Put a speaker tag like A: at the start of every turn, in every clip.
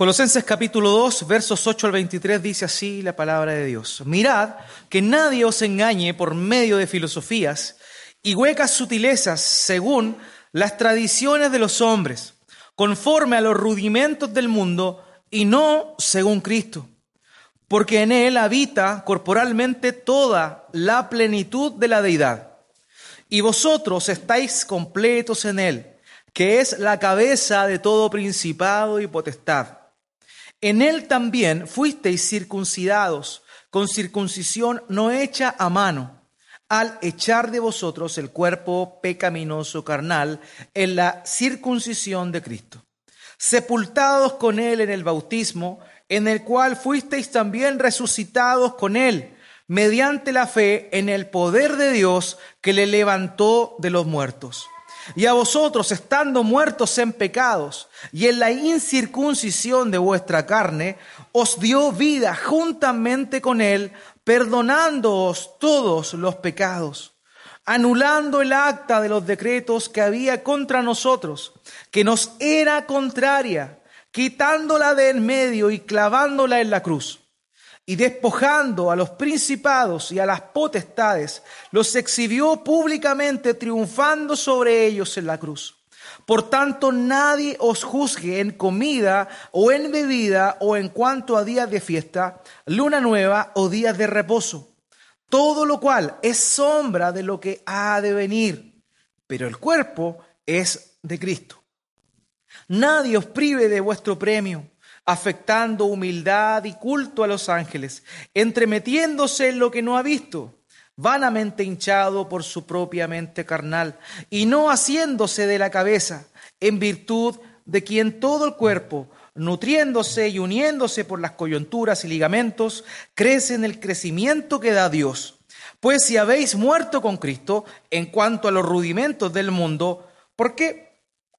A: Colosenses capítulo 2, versos 8 al 23 dice así la palabra de Dios. Mirad que nadie os engañe por medio de filosofías y huecas sutilezas según las tradiciones de los hombres, conforme a los rudimentos del mundo y no según Cristo. Porque en Él habita corporalmente toda la plenitud de la deidad. Y vosotros estáis completos en Él, que es la cabeza de todo principado y potestad en él también fuisteis circuncidados con circuncisión no hecha a mano, al echar de vosotros el cuerpo pecaminoso carnal en la circuncisión de Cristo, sepultados con él en el bautismo, en el cual fuisteis también resucitados con él, mediante la fe en el poder de Dios que le levantó de los muertos y a vosotros, estando muertos en pecados y en la incircuncisión de vuestra carne, os dio vida juntamente con él, perdonándoos todos los pecados, anulando el acta de los decretos que había contra nosotros, que nos era contraria, quitándola de en medio y clavándola en la cruz y despojando a los principados y a las potestades, los exhibió públicamente, triunfando sobre ellos en la cruz. Por tanto, nadie os juzgue en comida o en bebida o en cuanto a días de fiesta, luna nueva o días de reposo. Todo lo cual es sombra de lo que ha de venir, pero el cuerpo es de Cristo. Nadie os prive de vuestro premio afectando humildad y culto a los ángeles, entremetiéndose en lo que no ha visto, vanamente hinchado por su propia mente carnal, y no haciéndose de la cabeza, en virtud de quien todo el cuerpo, nutriéndose y uniéndose por las coyunturas y ligamentos, crece en el crecimiento que da Dios. Pues si habéis muerto con Cristo en cuanto a los rudimentos del mundo, ¿por qué?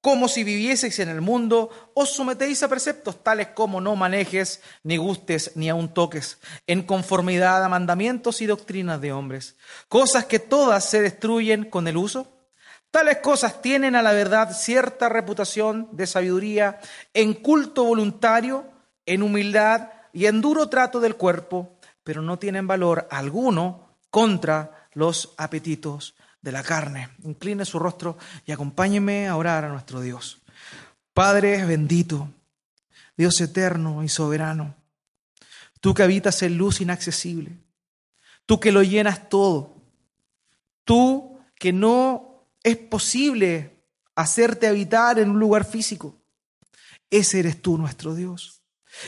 A: Como si vivieseis en el mundo, os sometéis a preceptos tales como no manejes, ni gustes, ni aun toques, en conformidad a mandamientos y doctrinas de hombres, cosas que todas se destruyen con el uso. Tales cosas tienen a la verdad cierta reputación de sabiduría en culto voluntario, en humildad y en duro trato del cuerpo, pero no tienen valor alguno contra los apetitos de la carne. Incline su rostro y acompáñeme a orar a nuestro Dios. Padre bendito, Dios eterno y soberano, tú que habitas en luz inaccesible, tú que lo llenas todo, tú que no es posible hacerte habitar en un lugar físico. Ese eres tú, nuestro Dios.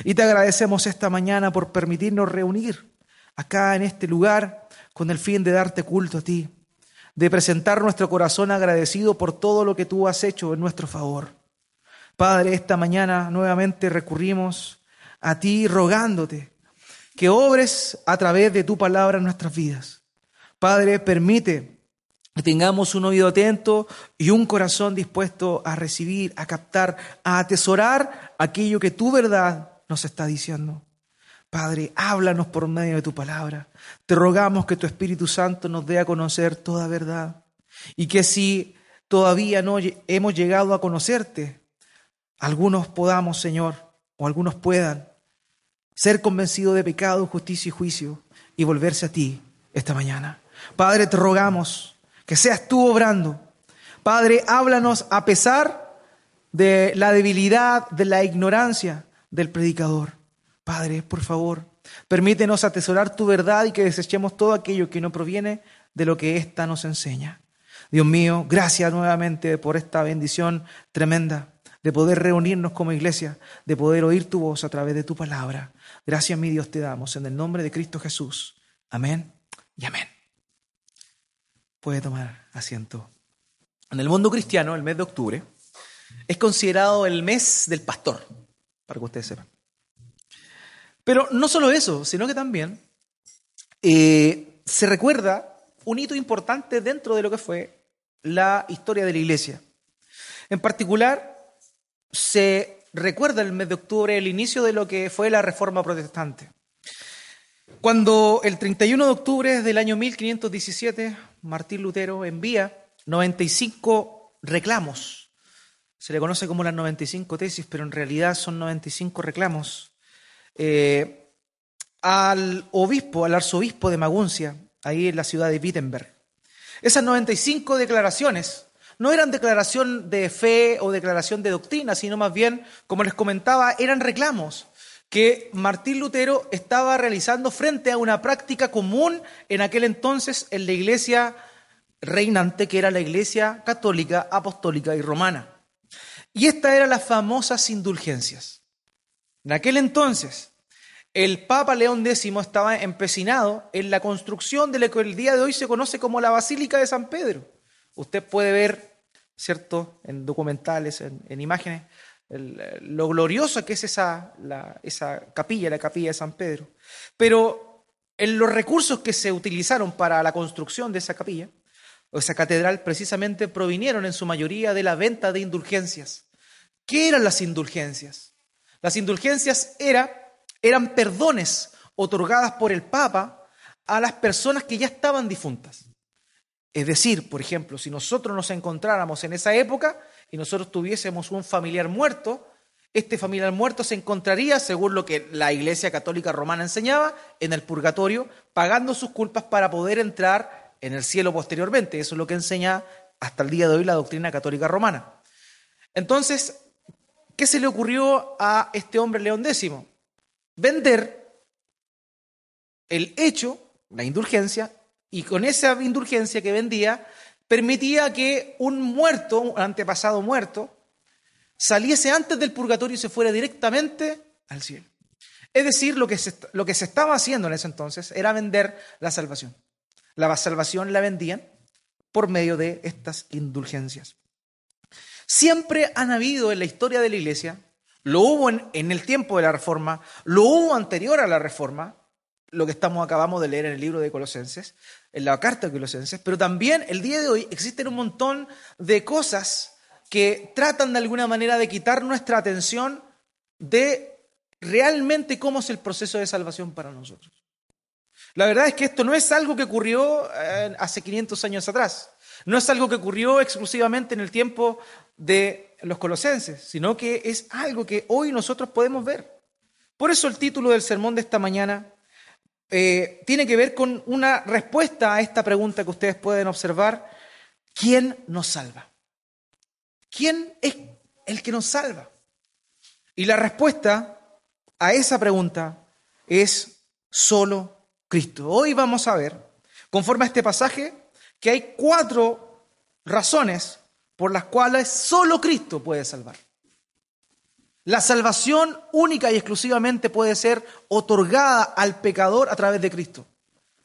A: Y te agradecemos esta mañana por permitirnos reunir acá en este lugar con el fin de darte culto a ti de presentar nuestro corazón agradecido por todo lo que tú has hecho en nuestro favor. Padre, esta mañana nuevamente recurrimos a ti rogándote que obres a través de tu palabra en nuestras vidas. Padre, permite que tengamos un oído atento y un corazón dispuesto a recibir, a captar, a atesorar aquello que tu verdad nos está diciendo. Padre, háblanos por medio de tu palabra. Te rogamos que tu Espíritu Santo nos dé a conocer toda verdad y que si todavía no hemos llegado a conocerte, algunos podamos, Señor, o algunos puedan ser convencidos de pecado, justicia y juicio y volverse a ti esta mañana. Padre, te rogamos que seas tú obrando. Padre, háblanos a pesar de la debilidad, de la ignorancia del predicador. Padre, por favor, permítenos atesorar tu verdad y que desechemos todo aquello que no proviene de lo que ésta nos enseña. Dios mío, gracias nuevamente por esta bendición tremenda de poder reunirnos como iglesia, de poder oír tu voz a través de tu palabra. Gracias, mi Dios, te damos en el nombre de Cristo Jesús. Amén y amén. Puede tomar asiento. En el mundo cristiano, el mes de octubre es considerado el mes del pastor, para que ustedes sepan. Pero no solo eso, sino que también eh, se recuerda un hito importante dentro de lo que fue la historia de la iglesia. En particular, se recuerda el mes de octubre el inicio de lo que fue la reforma protestante. Cuando el 31 de octubre del año 1517, Martín Lutero envía 95 reclamos. Se le conoce como las 95 tesis, pero en realidad son 95 reclamos. Eh, al obispo, al arzobispo de Maguncia, ahí en la ciudad de Wittenberg. Esas 95 declaraciones no eran declaración de fe o declaración de doctrina, sino más bien, como les comentaba, eran reclamos que Martín Lutero estaba realizando frente a una práctica común en aquel entonces en la iglesia reinante, que era la iglesia católica, apostólica y romana. Y estas eran las famosas indulgencias. En aquel entonces, el Papa León X estaba empecinado en la construcción de lo que el día de hoy se conoce como la Basílica de San Pedro. Usted puede ver, ¿cierto?, en documentales, en, imágenes, lo glorioso que es esa, esa capilla, la capilla de San Pedro. Pero en los recursos que se utilizaron para la construcción de esa capilla, o esa catedral, precisamente provinieron en su mayoría de la venta de indulgencias. ¿Qué eran las indulgencias? Las indulgencias era, eran perdones otorgadas por el Papa a las personas que ya estaban difuntas. Es decir, por ejemplo, si nosotros nos encontráramos en esa época y nosotros tuviésemos un familiar muerto, este familiar muerto se encontraría, según lo que la Iglesia Católica Romana enseñaba, en el purgatorio, pagando sus culpas para poder entrar en el cielo posteriormente. Eso es lo que enseña hasta el día de hoy la doctrina católica romana. Entonces, ¿qué se le ocurrió a este hombre León X? Vender el hecho, la indulgencia, y con esa indulgencia que vendía, permitía que un muerto, un antepasado muerto, saliese antes del purgatorio y se fuera directamente al cielo. Es decir, lo que, se, lo que se estaba haciendo en ese entonces era vender la salvación. La salvación la vendían por medio de estas indulgencias. Siempre han habido en la historia de la iglesia, lo hubo en, el tiempo de la reforma, lo hubo anterior a la reforma, lo que estamos acabamos de leer en el libro de Colosenses, en la carta de Colosenses, pero también el día de hoy existen un montón de cosas que tratan de alguna manera de quitar nuestra atención de realmente cómo es el proceso de salvación para nosotros. La verdad es que esto no es algo que ocurrió eh, hace 500 años atrás, no es algo que ocurrió exclusivamente en el tiempo de los colosenses, sino que es algo que hoy nosotros podemos ver. Por eso el título del sermón de esta mañana eh, tiene que ver con una respuesta a esta pregunta que ustedes pueden observar. ¿Quién nos salva? ¿Quién es el que nos salva? Y la respuesta a esa pregunta es solo Cristo. Hoy vamos a ver, conforme a este pasaje, que hay cuatro razones por las cuales solo Cristo puede salvar. La salvación única y exclusivamente puede ser otorgada al pecador a través de Cristo.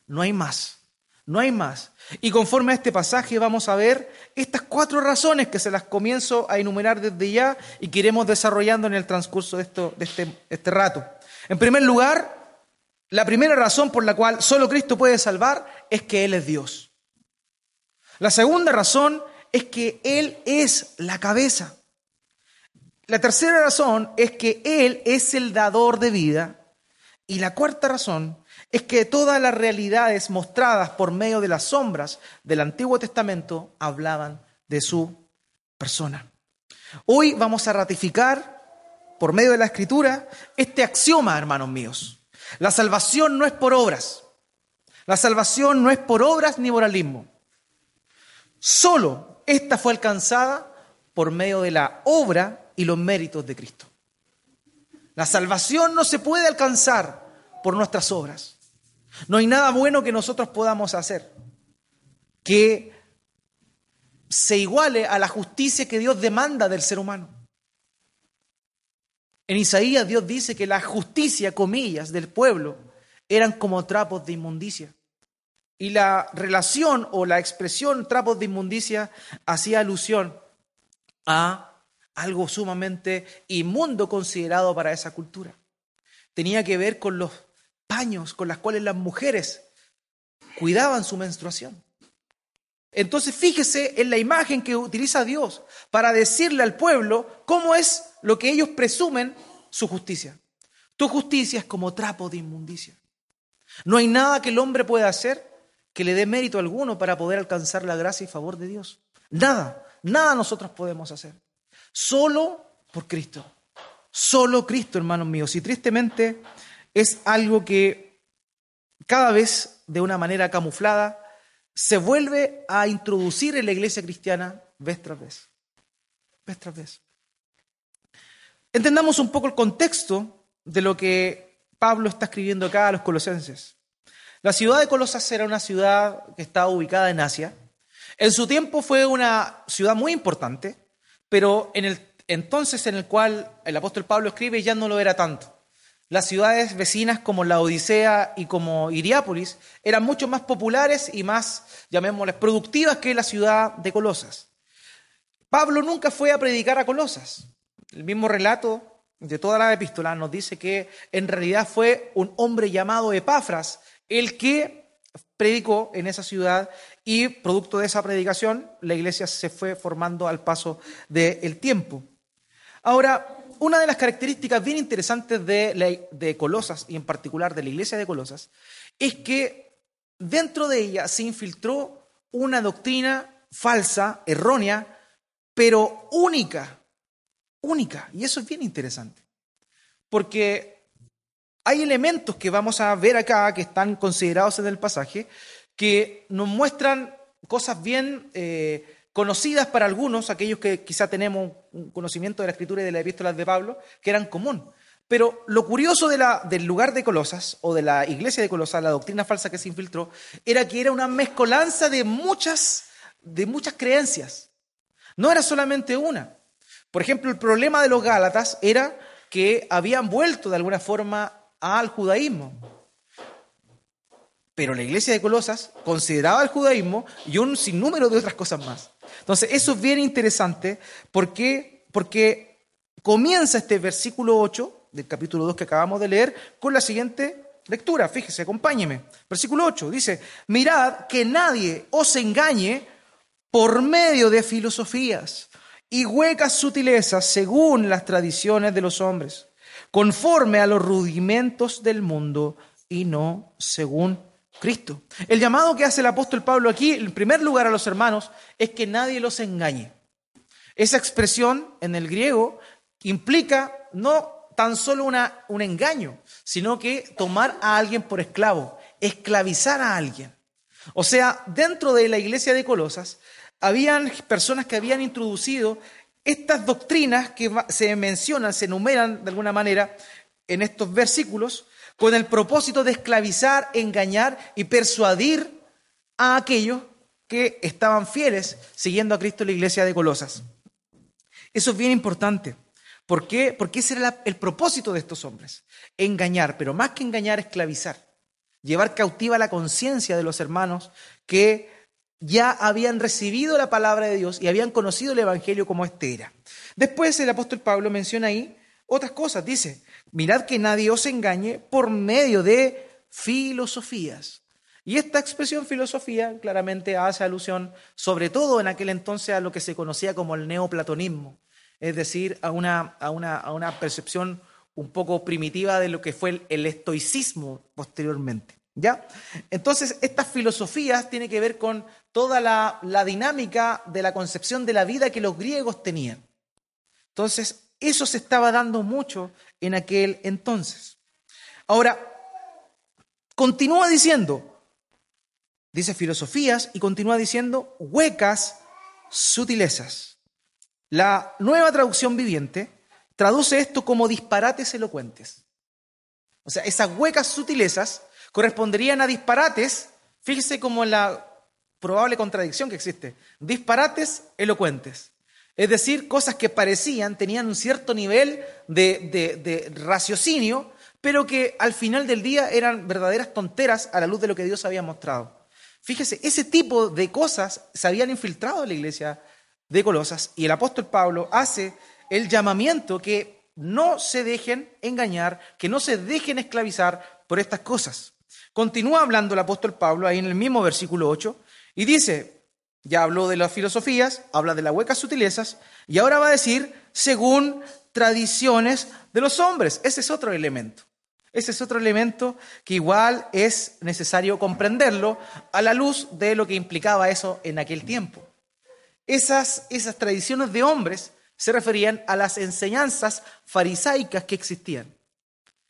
A: No hay más, no hay más. Y conforme a este pasaje vamos a ver estas cuatro razones que se las comienzo a enumerar desde ya y que iremos desarrollando en el transcurso de, esto, de este, este rato. En primer lugar, la primera razón por la cual solo Cristo puede salvar es que Él es Dios. La segunda razón es que Él es la cabeza. La tercera razón es que Él es el dador de vida. Y la cuarta razón es que todas las realidades mostradas por medio de las sombras del Antiguo Testamento hablaban de su persona. Hoy vamos a ratificar por medio de la Escritura este axioma, hermanos míos. La salvación no es por obras. La salvación no es por obras ni moralismo. Solo esta fue alcanzada por medio de la obra y los méritos de Cristo. La salvación no se puede alcanzar por nuestras obras. No hay nada bueno que nosotros podamos hacer que se iguale a la justicia que Dios demanda del ser humano. En Isaías Dios dice que la justicia, comillas, del pueblo eran como trapos de inmundicia. Y la relación o la expresión trapos de inmundicia hacía alusión a algo sumamente inmundo considerado para esa cultura. tenía que ver con los paños con las cuales las mujeres cuidaban su menstruación. Entonces fíjese en la imagen que utiliza Dios para decirle al pueblo cómo es lo que ellos presumen su justicia. Tu justicia es como trapo de inmundicia. No hay nada que el hombre pueda hacer que le dé mérito alguno para poder alcanzar la gracia y favor de Dios. Nada, nada nosotros podemos hacer. Solo por Cristo. Solo Cristo, hermanos míos. Y tristemente es algo que cada vez de una manera camuflada se vuelve a introducir en la iglesia cristiana vez tras vez. Vez tras vez. Entendamos un poco el contexto de lo que Pablo está escribiendo acá a los colosenses. La ciudad de Colosas era una ciudad que estaba ubicada en Asia. En su tiempo fue una ciudad muy importante, pero en el entonces en el cual el apóstol Pablo escribe ya no lo era tanto. Las ciudades vecinas como la Odisea y como Iriápolis eran mucho más populares y más, llamémoslas, productivas que la ciudad de Colosas. Pablo nunca fue a predicar a Colosas. El mismo relato de toda la epístola nos dice que en realidad fue un hombre llamado Epafras el que predicó en esa ciudad y producto de esa predicación la iglesia se fue formando al paso del tiempo. Ahora, una de las características bien interesantes de, de Colosas, y en particular de la iglesia de Colosas, es que dentro de ella se infiltró una doctrina falsa, errónea, pero única, única. Y eso es bien interesante. Porque hay elementos que vamos a ver acá, que están considerados en el pasaje, que nos muestran cosas bien eh, conocidas para algunos, aquellos que quizá tenemos un conocimiento de la escritura y de las epístolas de Pablo, que eran común. Pero lo curioso del lugar de Colosas, o de la iglesia de Colosas, la doctrina falsa que se infiltró, era que era una mezcolanza de muchas, de muchas creencias. No era solamente una. Por ejemplo, el problema de los Gálatas era que habían vuelto de alguna forma al judaísmo. Pero la iglesia de Colosas consideraba el judaísmo y un sinnúmero de otras cosas más. Entonces, eso es bien interesante porque, porque comienza este versículo 8 del capítulo 2 que acabamos de leer con la siguiente lectura. Fíjese, acompáñeme. Versículo 8 dice, mirad que nadie os engañe por medio de filosofías y huecas sutilezas según las tradiciones de los hombres, conforme a los rudimentos del mundo y no según Cristo. El llamado que hace el apóstol Pablo aquí, en primer lugar a los hermanos, es que nadie los engañe. Esa expresión en el griego implica no tan solo una, un engaño, sino que tomar a alguien por esclavo, esclavizar a alguien. O sea, dentro de la iglesia de Colosas, habían personas que habían introducido estas doctrinas que se mencionan, se enumeran de alguna manera en estos versículos, con el propósito de esclavizar, engañar y persuadir a aquellos que estaban fieles siguiendo a Cristo en la iglesia de Colosas. Eso es bien importante. ¿Por qué? Porque ese era el propósito de estos hombres. Engañar, pero más que engañar, esclavizar. Llevar cautiva la conciencia de los hermanos que ya habían recibido la palabra de Dios y habían conocido el Evangelio como este era. Después el apóstol Pablo menciona ahí otras cosas. Dice, mirad que nadie os engañe por medio de filosofías. Y esta expresión filosofía claramente hace alusión, sobre todo en aquel entonces, a lo que se conocía como el neoplatonismo, es decir, a una, a una, a una percepción un poco primitiva de lo que fue el, estoicismo posteriormente. ¿Ya? Entonces, estas filosofías tienen que ver con toda la, la dinámica de la concepción de la vida que los griegos tenían. Entonces, eso se estaba dando mucho en aquel entonces. Ahora, continúa diciendo, dice filosofías y continúa diciendo huecas sutilezas. La nueva traducción viviente traduce esto como disparates elocuentes. O sea, esas huecas sutilezas corresponderían a disparates, fíjese como la probable contradicción que existe, disparates elocuentes. Es decir, cosas que parecían, tenían un cierto nivel de, raciocinio, pero que al final del día eran verdaderas tonteras a la luz de lo que Dios había mostrado. Fíjese, ese tipo de cosas se habían infiltrado en la iglesia de Colosas y el apóstol Pablo hace el llamamiento que no se dejen engañar, que no se dejen esclavizar por estas cosas. Continúa hablando el apóstol Pablo ahí en el mismo versículo 8 y dice, ya habló de las filosofías, habla de las huecas sutilezas y ahora va a decir según tradiciones de los hombres. Ese es otro elemento. Ese es otro elemento que igual es necesario comprenderlo a la luz de lo que implicaba eso en aquel tiempo. Esas, esas tradiciones de hombres se referían a las enseñanzas farisaicas que existían.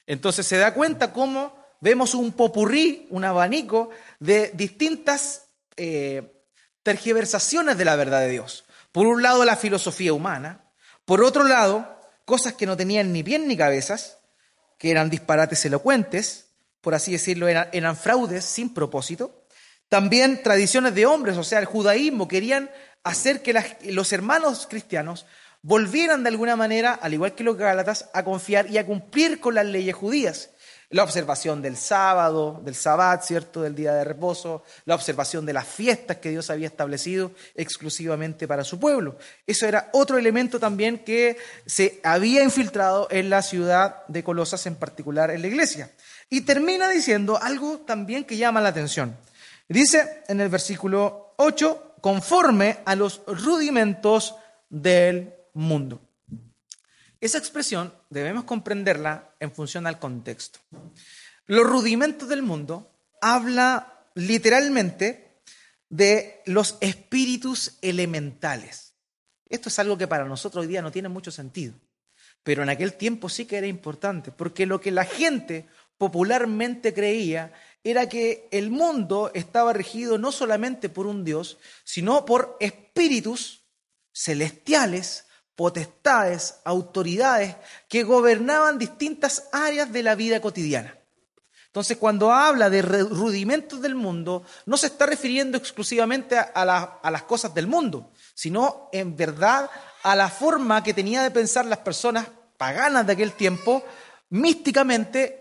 A: Entonces se da cuenta cómo vemos un popurrí, un abanico de distintas eh, tergiversaciones de la verdad de Dios. Por un lado, la filosofía humana. Por otro lado, cosas que no tenían ni pie ni cabezas, que eran disparates elocuentes, por así decirlo, eran, fraudes sin propósito. También tradiciones de hombres, o sea, el judaísmo, querían hacer que los hermanos cristianos volvieran de alguna manera, al igual que los gálatas, a confiar y a cumplir con las leyes judías. La observación del sábado, del sabbat, ¿cierto? Del día de reposo, la observación de las fiestas que Dios había establecido exclusivamente para su pueblo. Eso era otro elemento también que se había infiltrado en la ciudad de Colosas, en particular en la iglesia. Y termina diciendo algo también que llama la atención. Dice en el versículo 8, conforme a los rudimentos del mundo. Esa expresión debemos comprenderla en función al contexto. Los rudimentos del mundo habla literalmente de los espíritus elementales. Esto es algo que para nosotros hoy día no tiene mucho sentido, pero en aquel tiempo sí que era importante, porque lo que la gente popularmente creía era que el mundo estaba regido no solamente por un Dios, sino por espíritus celestiales potestades, autoridades que gobernaban distintas áreas de la vida cotidiana. Entonces, cuando habla de rudimentos del mundo, no se está refiriendo exclusivamente a, las cosas del mundo, sino en verdad a la forma que tenía de pensar las personas paganas de aquel tiempo, místicamente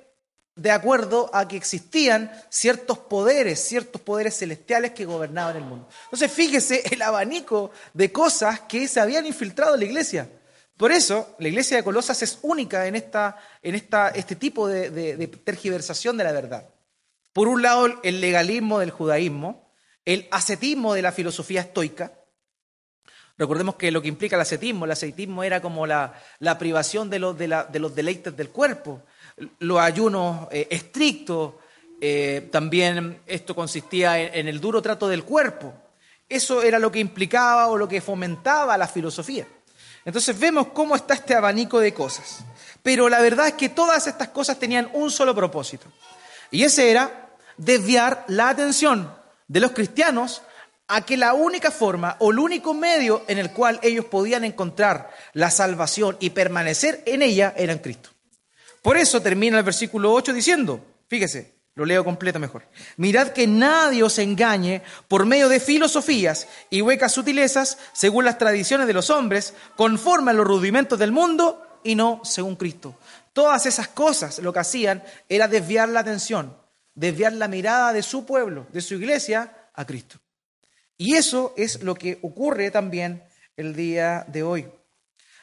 A: de acuerdo a que existían ciertos poderes, ciertos poderes celestiales que gobernaban el mundo. Entonces, fíjese el abanico de cosas que se habían infiltrado en la iglesia. Por eso, la iglesia de Colosas es única en, esta, en esta, este tipo de, tergiversación de la verdad. Por un lado, el legalismo del judaísmo, el ascetismo de la filosofía estoica, Recordemos que lo que implica el ascetismo, el ascetismo era como la, privación de los, de los deleites del cuerpo, los ayunos eh, estrictos, eh, también esto consistía en, el duro trato del cuerpo. Eso era lo que implicaba o lo que fomentaba la filosofía. Entonces vemos cómo está este abanico de cosas. Pero la verdad es que todas estas cosas tenían un solo propósito. Y ese era desviar la atención de los cristianos a que la única forma o el único medio en el cual ellos podían encontrar la salvación y permanecer en ella era en Cristo. Por eso termina el versículo 8 diciendo, fíjese, lo leo completo mejor. Mirad que nadie os engañe por medio de filosofías y huecas sutilezas según las tradiciones de los hombres, conforme a los rudimentos del mundo y no según Cristo. Todas esas cosas lo que hacían era desviar la atención, desviar la mirada de su pueblo, de su iglesia, a Cristo. Y eso es lo que ocurre también el día de hoy.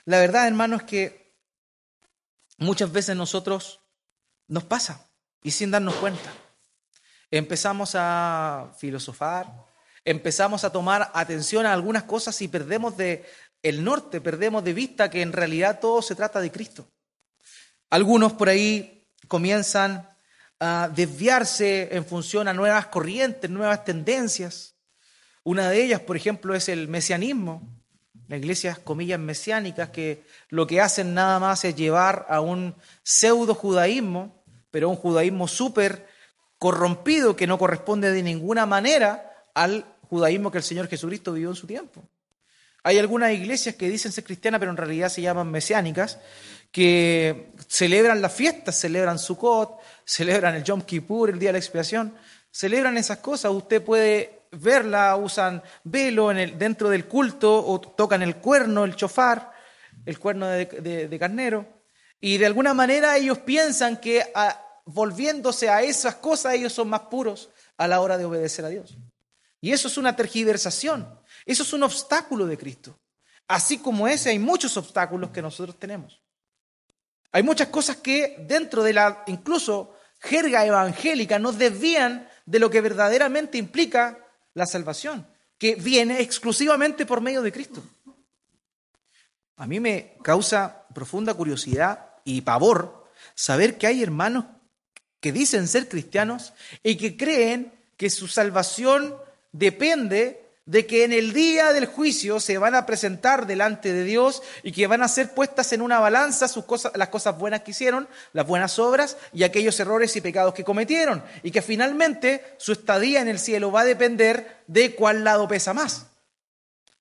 A: La verdad, hermanos, es que muchas veces nosotros nos pasa y sin darnos cuenta. Empezamos a filosofar, empezamos a tomar atención a algunas cosas y perdemos de el norte, perdemos de vista que en realidad todo se trata de Cristo. Algunos por ahí comienzan a desviarse en función a nuevas corrientes, nuevas tendencias. Una de ellas, por ejemplo, es el mesianismo las iglesias, comillas, mesiánicas, que lo que hacen nada más es llevar a un pseudo judaísmo, pero un judaísmo súper corrompido que no corresponde de ninguna manera al judaísmo que el Señor Jesucristo vivió en su tiempo. Hay algunas iglesias que dicen ser cristianas, pero en realidad se llaman mesiánicas, que celebran las fiestas, celebran Sukkot, celebran el Yom Kippur, el Día de la Expiación, celebran esas cosas. Usted puede verla, usan velo en el, dentro del culto o tocan el cuerno, el chofar, el cuerno de, carnero. Y de alguna manera ellos piensan que volviéndose a esas cosas ellos son más puros a la hora de obedecer a Dios. Y eso es una tergiversación, eso es un obstáculo de Cristo. Así como ese hay muchos obstáculos que nosotros tenemos. Hay muchas cosas que dentro de la incluso jerga evangélica nos desvían de lo que verdaderamente implica la salvación, que viene exclusivamente por medio de Cristo. A mí me causa profunda curiosidad y pavor saber que hay hermanos que dicen ser cristianos y que creen que su salvación depende de que en el día del juicio se van a presentar delante de Dios y que van a ser puestas en una balanza sus cosas, las cosas buenas que hicieron, las buenas obras y aquellos errores y pecados que cometieron. Y que finalmente su estadía en el cielo va a depender de cuál lado pesa más.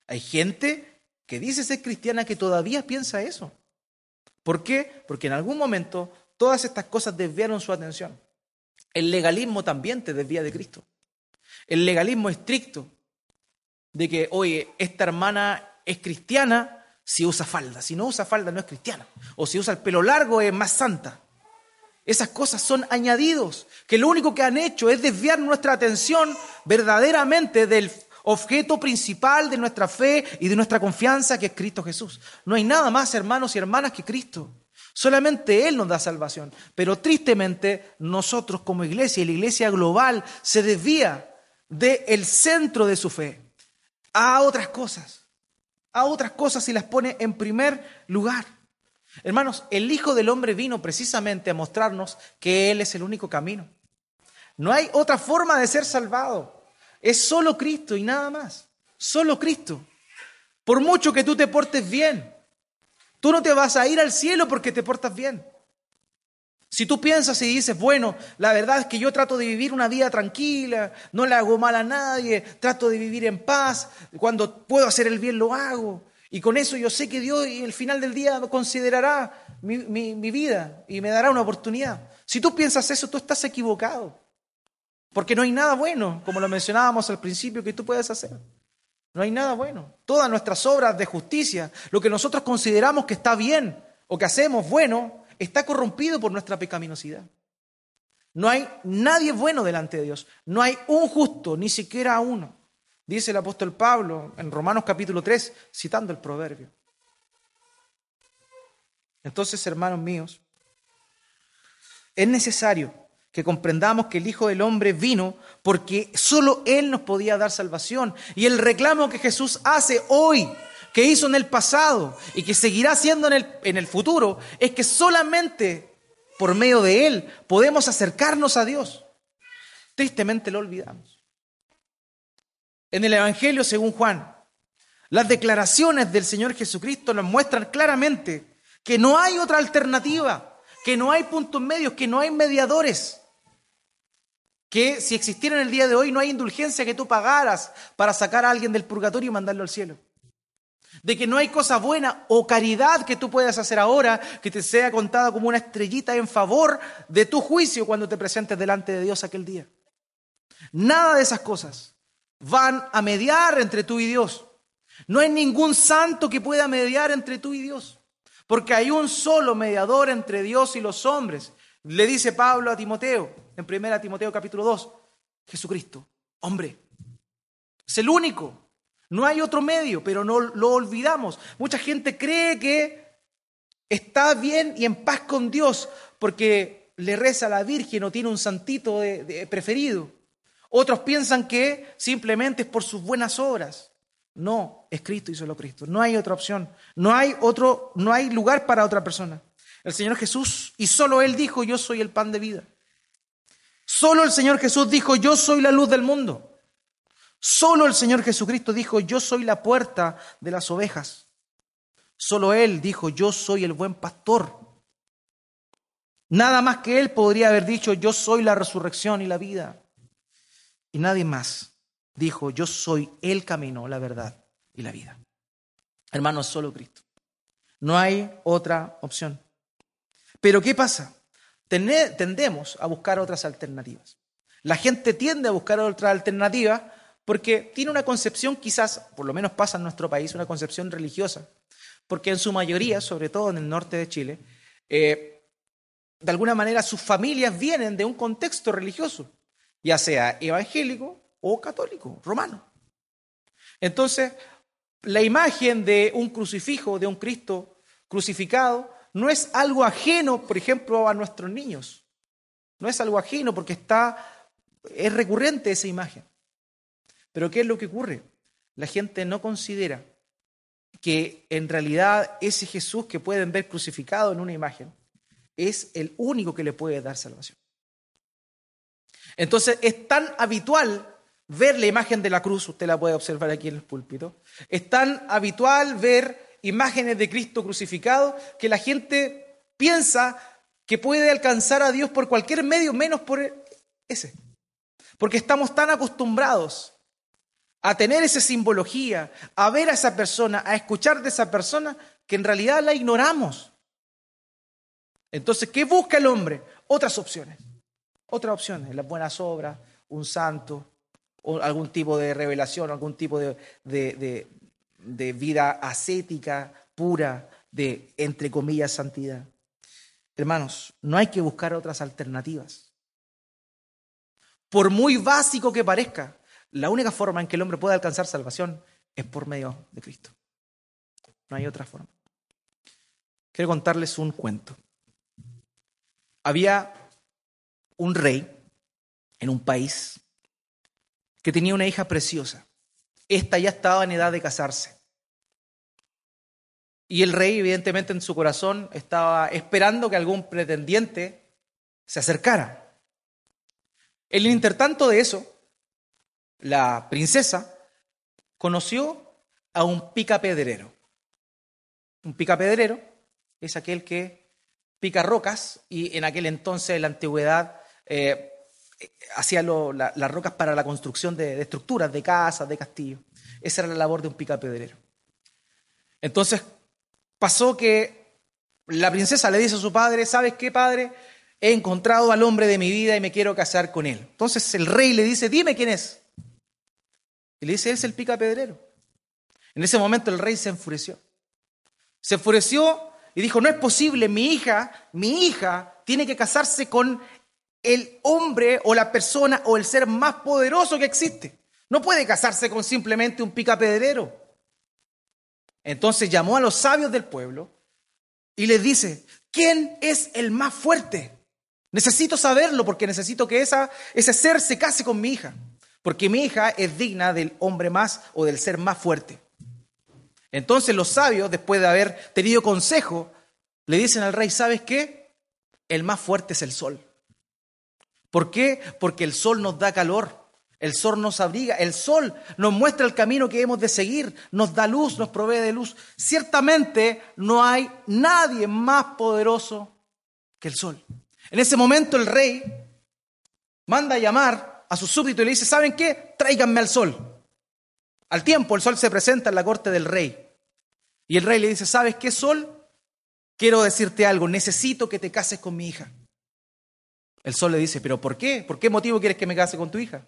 A: Hay gente que dice ser cristiana que todavía piensa eso. ¿Por qué? Porque en algún momento todas estas cosas desviaron su atención. El legalismo también te desvía de Cristo. El legalismo estricto de que, oye, esta hermana es cristiana si usa falda, si no usa falda no es cristiana, o si usa el pelo largo es más santa. Esas cosas son añadidos, que lo único que han hecho es desviar nuestra atención verdaderamente del objeto principal de nuestra fe y de nuestra confianza, que es Cristo Jesús. No hay nada más, hermanos y hermanas, que Cristo. Solamente Él nos da salvación. Pero tristemente nosotros como iglesia y la iglesia global se desvía del centro de su fe a otras cosas, a otras cosas y las pone en primer lugar. Hermanos, el Hijo del Hombre vino precisamente a mostrarnos que Él es el único camino. No hay otra forma de ser salvado. Es solo Cristo y nada más. Solo Cristo. Por mucho que tú te portes bien, tú no te vas a ir al cielo porque te portas bien. Si tú piensas y dices, bueno, la verdad es que yo trato de vivir una vida tranquila, no le hago mal a nadie, trato de vivir en paz, cuando puedo hacer el bien lo hago, y con eso yo sé que Dios el final del día considerará mi, mi vida y me dará una oportunidad. Si tú piensas eso, tú estás equivocado, porque no hay nada bueno, como lo mencionábamos al principio, que tú puedas hacer. No hay nada bueno. Todas nuestras obras de justicia, lo que nosotros consideramos que está bien o que hacemos bueno, está corrompido por nuestra pecaminosidad. No hay nadie bueno delante de Dios. No hay un justo, ni siquiera uno. Dice el apóstol Pablo en Romanos capítulo 3, citando el proverbio. Entonces, hermanos míos, es necesario que comprendamos que el Hijo del Hombre vino porque solo Él nos podía dar salvación. Y el reclamo que Jesús hace hoy que hizo en el pasado y que seguirá haciendo en el, en el futuro, es que solamente por medio de Él podemos acercarnos a Dios. Tristemente lo olvidamos. En el Evangelio según Juan, las declaraciones del Señor Jesucristo nos muestran claramente que no hay otra alternativa, que no hay puntos medios, que no hay mediadores. Que si existiera en el día de hoy no hay indulgencia que tú pagaras para sacar a alguien del purgatorio y mandarlo al cielo de que no hay cosa buena o caridad que tú puedas hacer ahora que te sea contada como una estrellita en favor de tu juicio cuando te presentes delante de Dios aquel día. Nada de esas cosas van a mediar entre tú y Dios. No hay ningún santo que pueda mediar entre tú y Dios, porque hay un solo mediador entre Dios y los hombres. Le dice Pablo a Timoteo, en 1 Timoteo capítulo 2, Jesucristo, hombre. Es el único no hay otro medio, pero no lo olvidamos. Mucha gente cree que está bien y en paz con Dios porque le reza a la Virgen o tiene un santito de, preferido. Otros piensan que simplemente es por sus buenas obras. No, es Cristo y solo Cristo. No hay otra opción. No hay otro, no hay lugar para otra persona. El Señor Jesús y solo Él dijo, yo soy el pan de vida. Solo el Señor Jesús dijo, yo soy la luz del mundo. Solo el Señor Jesucristo dijo, yo soy la puerta de las ovejas. Solo Él dijo, yo soy el buen pastor. Nada más que Él podría haber dicho, yo soy la resurrección y la vida. Y nadie más dijo, yo soy el camino, la verdad y la vida. Hermanos, solo Cristo. No hay otra opción. Pero ¿qué pasa? Tendemos a buscar otras alternativas. La gente tiende a buscar otras alternativas porque tiene una concepción quizás, por lo menos pasa en nuestro país, una concepción religiosa, porque en su mayoría, sobre todo en el norte de Chile, eh, de alguna manera sus familias vienen de un contexto religioso, ya sea evangélico o católico, romano. Entonces, la imagen de un crucifijo, de un Cristo crucificado, no es algo ajeno, por ejemplo, a nuestros niños. No es algo ajeno porque está, es recurrente esa imagen. Pero ¿qué es lo que ocurre? La gente no considera que en realidad ese Jesús que pueden ver crucificado en una imagen es el único que le puede dar salvación. Entonces es tan habitual ver la imagen de la cruz, usted la puede observar aquí en el púlpito, es tan habitual ver imágenes de Cristo crucificado que la gente piensa que puede alcanzar a Dios por cualquier medio menos por ese. Porque estamos tan acostumbrados a tener esa simbología, a ver a esa persona, a escuchar de esa persona, que en realidad la ignoramos. Entonces, ¿qué busca el hombre? Otras opciones. Otras opciones, las buenas obras, un santo, o algún tipo de revelación, algún tipo de, de, de vida ascética, pura, de, entre comillas, santidad. Hermanos, no hay que buscar otras alternativas. Por muy básico que parezca, la única forma en que el hombre puede alcanzar salvación es por medio de Cristo. No hay otra forma. Quiero contarles un cuento. Había un rey en un país que tenía una hija preciosa. Esta ya estaba en edad de casarse. Y el rey, evidentemente, en su corazón estaba esperando que algún pretendiente se acercara. El intertanto de eso, la princesa conoció a un picapedrero. Un picapedrero es aquel que pica rocas y en aquel entonces, en la antigüedad, eh, hacía las rocas para la construcción de, estructuras, de casas, de castillos. Esa era la labor de un picapedrero. Entonces pasó que la princesa le dice a su padre, ¿sabes qué, padre? He encontrado al hombre de mi vida y me quiero casar con él. Entonces el rey le dice, dime quién es. Le dice, es el picapedrero. En ese momento el rey se enfureció. Se enfureció y dijo, no es posible, mi hija, mi hija tiene que casarse con el hombre o la persona o el ser más poderoso que existe. No puede casarse con simplemente un picapedrero. Entonces llamó a los sabios del pueblo y les dice, ¿quién es el más fuerte? Necesito saberlo porque necesito que esa, ese ser se case con mi hija porque mi hija es digna del hombre más o del ser más fuerte. Entonces los sabios, después de haber tenido consejo, le dicen al rey, ¿sabes qué? El más fuerte es el sol. ¿Por qué? Porque el sol nos da calor, el sol nos abriga, el sol nos muestra el camino que hemos de seguir, nos da luz, nos provee de luz. Ciertamente no hay nadie más poderoso que el sol. En ese momento el rey manda a llamar a su súbdito y le dice, ¿saben qué? Tráiganme al sol. Al tiempo el sol se presenta en la corte del rey. Y el rey le dice, ¿sabes qué sol? Quiero decirte algo, necesito que te cases con mi hija. El sol le dice, ¿pero por qué? ¿Por qué motivo quieres que me case con tu hija?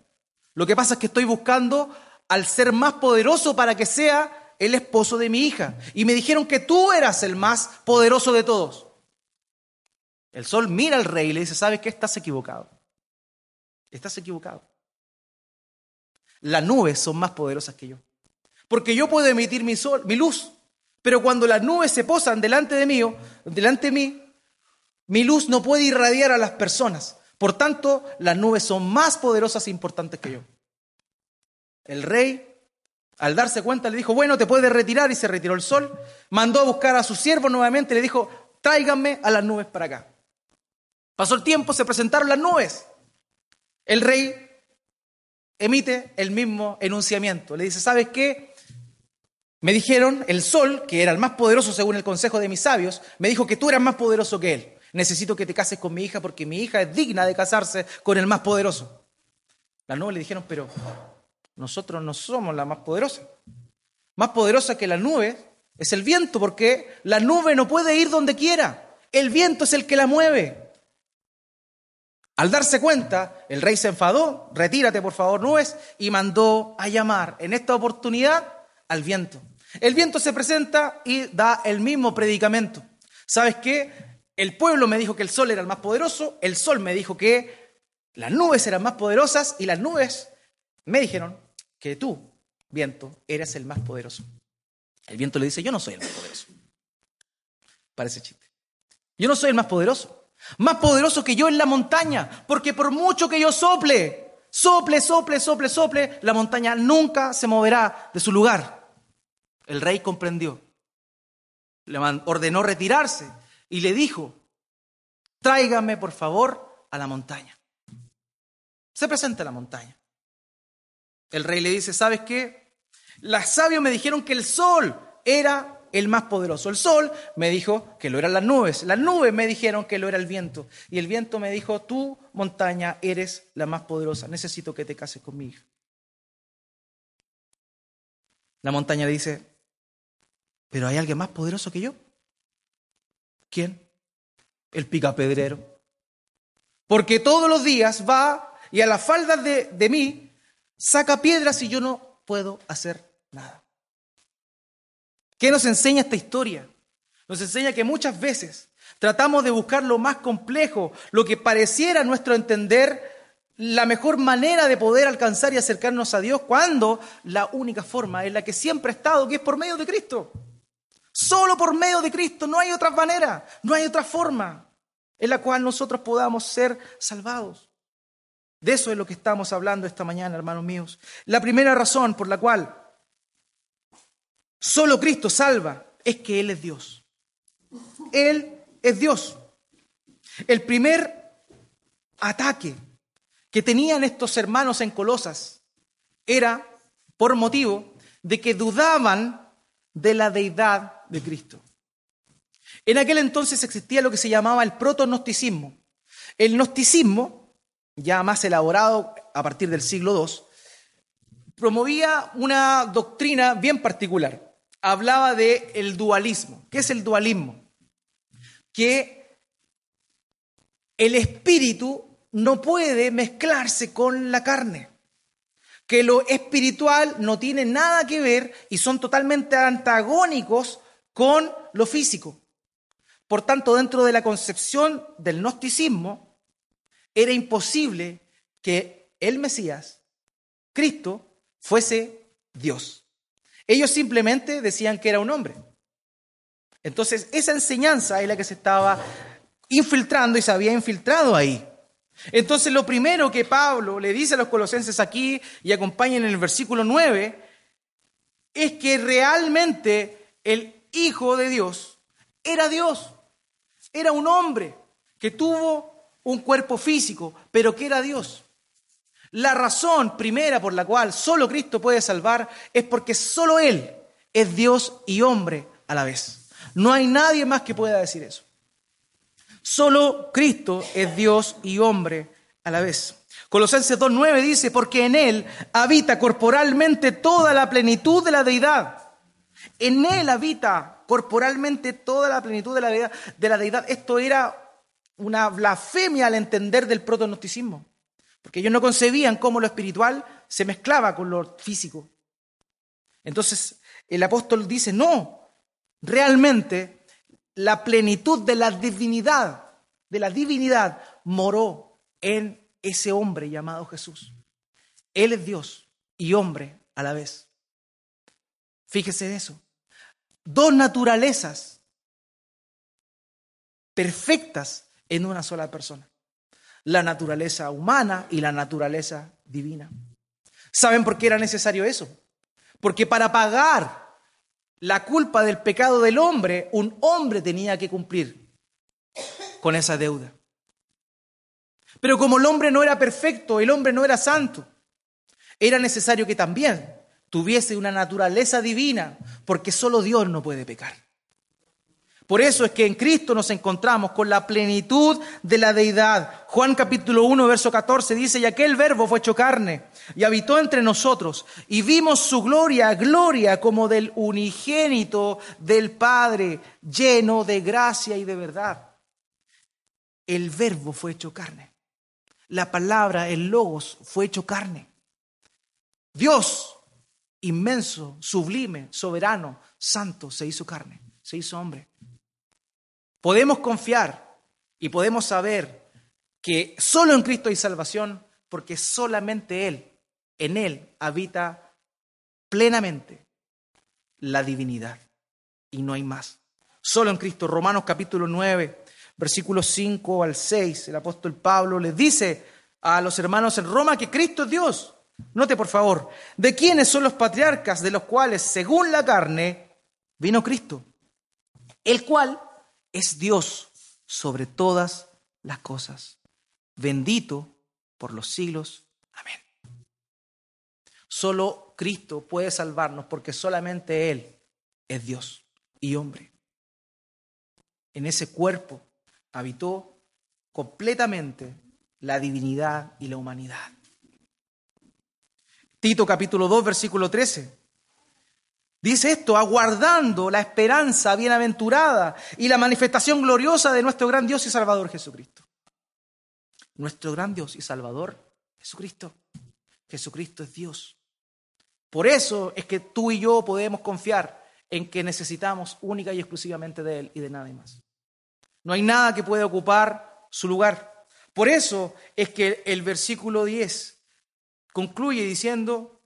A: Lo que pasa es que estoy buscando al ser más poderoso para que sea el esposo de mi hija. Y me dijeron que tú eras el más poderoso de todos. El sol mira al rey y le dice, ¿sabes qué? Estás equivocado. Estás equivocado. Las nubes son más poderosas que yo. Porque yo puedo emitir mi, sol, mi luz, pero cuando las nubes se posan delante de mí, delante de mí, mi luz no puede irradiar a las personas. Por tanto, las nubes son más poderosas e importantes que yo. El rey, al darse cuenta, le dijo, bueno, te puedes retirar y se retiró el sol. Mandó a buscar a su siervo nuevamente y le dijo, tráiganme a las nubes para acá. Pasó el tiempo, se presentaron las nubes. El rey emite el mismo enunciamiento. Le dice, ¿sabes qué? Me dijeron, el sol, que era el más poderoso según el consejo de mis sabios, me dijo que tú eras más poderoso que él. Necesito que te cases con mi hija porque mi hija es digna de casarse con el más poderoso. Las nubes le dijeron, pero nosotros no somos la más poderosa. Más poderosa que la nube es el viento porque la nube no puede ir donde quiera. El viento es el que la mueve. Al darse cuenta, el rey se enfadó, retírate por favor nubes, y mandó a llamar en esta oportunidad al viento. El viento se presenta y da el mismo predicamento. ¿Sabes qué? El pueblo me dijo que el sol era el más poderoso, el sol me dijo que las nubes eran más poderosas y las nubes me dijeron que tú, viento, eres el más poderoso. El viento le dice, yo no soy el más poderoso. Parece chiste. Yo no soy el más poderoso. Más poderoso que yo en la montaña, porque por mucho que yo sople, sople, sople, sople, sople, la montaña nunca se moverá de su lugar. El rey comprendió. Le ordenó retirarse y le dijo, tráigame por favor a la montaña. Se presenta la montaña. El rey le dice, ¿sabes qué? Los sabios me dijeron que el sol era el más poderoso. El sol me dijo que lo eran las nubes. Las nubes me dijeron que lo era el viento. Y el viento me dijo, tú, montaña, eres la más poderosa. Necesito que te cases conmigo. La montaña dice, ¿pero hay alguien más poderoso que yo? ¿Quién? El picapedrero. Porque todos los días va y a las faldas de, de mí saca piedras y yo no puedo hacer nada. ¿Qué nos enseña esta historia? Nos enseña que muchas veces tratamos de buscar lo más complejo, lo que pareciera a nuestro entender la mejor manera de poder alcanzar y acercarnos a Dios, cuando la única forma es la que siempre ha estado, que es por medio de Cristo. Solo por medio de Cristo, no hay otra manera, no hay otra forma en la cual nosotros podamos ser salvados. De eso es lo que estamos hablando esta mañana, hermanos míos. La primera razón por la cual solo Cristo salva es que Él es Dios. Él es Dios. El primer ataque que tenían estos hermanos en Colosas era por motivo de que dudaban de la deidad de Cristo. En aquel entonces existía lo que se llamaba el proto-gnosticismo. El gnosticismo, ya más elaborado a partir del siglo II, promovía una doctrina bien particular hablaba de el dualismo. ¿Qué es el dualismo? Que el espíritu no puede mezclarse con la carne, que lo espiritual no tiene nada que ver y son totalmente antagónicos con lo físico. Por tanto, dentro de la concepción del gnosticismo, era imposible que el Mesías, Cristo, fuese Dios. Ellos simplemente decían que era un hombre. Entonces, esa enseñanza es la que se estaba infiltrando y se había infiltrado ahí. Entonces, lo primero que Pablo le dice a los colosenses aquí y acompañan en el versículo 9 es que realmente el Hijo de Dios era Dios, era un hombre que tuvo un cuerpo físico, pero que era Dios. La razón primera por la cual solo Cristo puede salvar es porque solo Él es Dios y hombre a la vez. No hay nadie más que pueda decir eso. Solo Cristo es Dios y hombre a la vez. Colosenses 2.9 dice, porque en Él habita corporalmente toda la plenitud de la deidad. En Él habita corporalmente toda la plenitud de la deidad. De la deidad. Esto era una blasfemia al entender del protonosticismo. Porque ellos no concebían cómo lo espiritual se mezclaba con lo físico. Entonces el apóstol dice, no, realmente la plenitud de la divinidad, de la divinidad, moró en ese hombre llamado Jesús. Él es Dios y hombre a la vez. Fíjese en eso. Dos naturalezas perfectas en una sola persona la naturaleza humana y la naturaleza divina. ¿Saben por qué era necesario eso? Porque para pagar la culpa del pecado del hombre, un hombre tenía que cumplir con esa deuda. Pero como el hombre no era perfecto, el hombre no era santo, era necesario que también tuviese una naturaleza divina, porque solo Dios no puede pecar. Por eso es que en Cristo nos encontramos con la plenitud de la deidad. Juan capítulo 1, verso 14 dice, y aquel verbo fue hecho carne y habitó entre nosotros y vimos su gloria, gloria como del unigénito del Padre, lleno de gracia y de verdad. El verbo fue hecho carne. La palabra, el logos, fue hecho carne. Dios, inmenso, sublime, soberano, santo, se hizo carne, se hizo hombre. Podemos confiar y podemos saber que solo en Cristo hay salvación porque solamente Él, en Él habita plenamente la divinidad y no hay más. Solo en Cristo, Romanos capítulo 9, versículos 5 al 6, el apóstol Pablo les dice a los hermanos en Roma que Cristo es Dios. Note por favor, ¿de quiénes son los patriarcas de los cuales, según la carne, vino Cristo? El cual es Dios sobre todas las cosas. Bendito por los siglos. Amén. Solo Cristo puede salvarnos porque solamente Él es Dios y hombre. En ese cuerpo habitó completamente la divinidad y la humanidad. Tito capítulo 2, versículo 13. Dice esto, aguardando la esperanza bienaventurada y la manifestación gloriosa de nuestro gran Dios y Salvador Jesucristo. Nuestro gran Dios y Salvador Jesucristo. Jesucristo es Dios. Por eso es que tú y yo podemos confiar en que necesitamos única y exclusivamente de Él y de nadie más. No hay nada que pueda ocupar su lugar. Por eso es que el versículo 10 concluye diciendo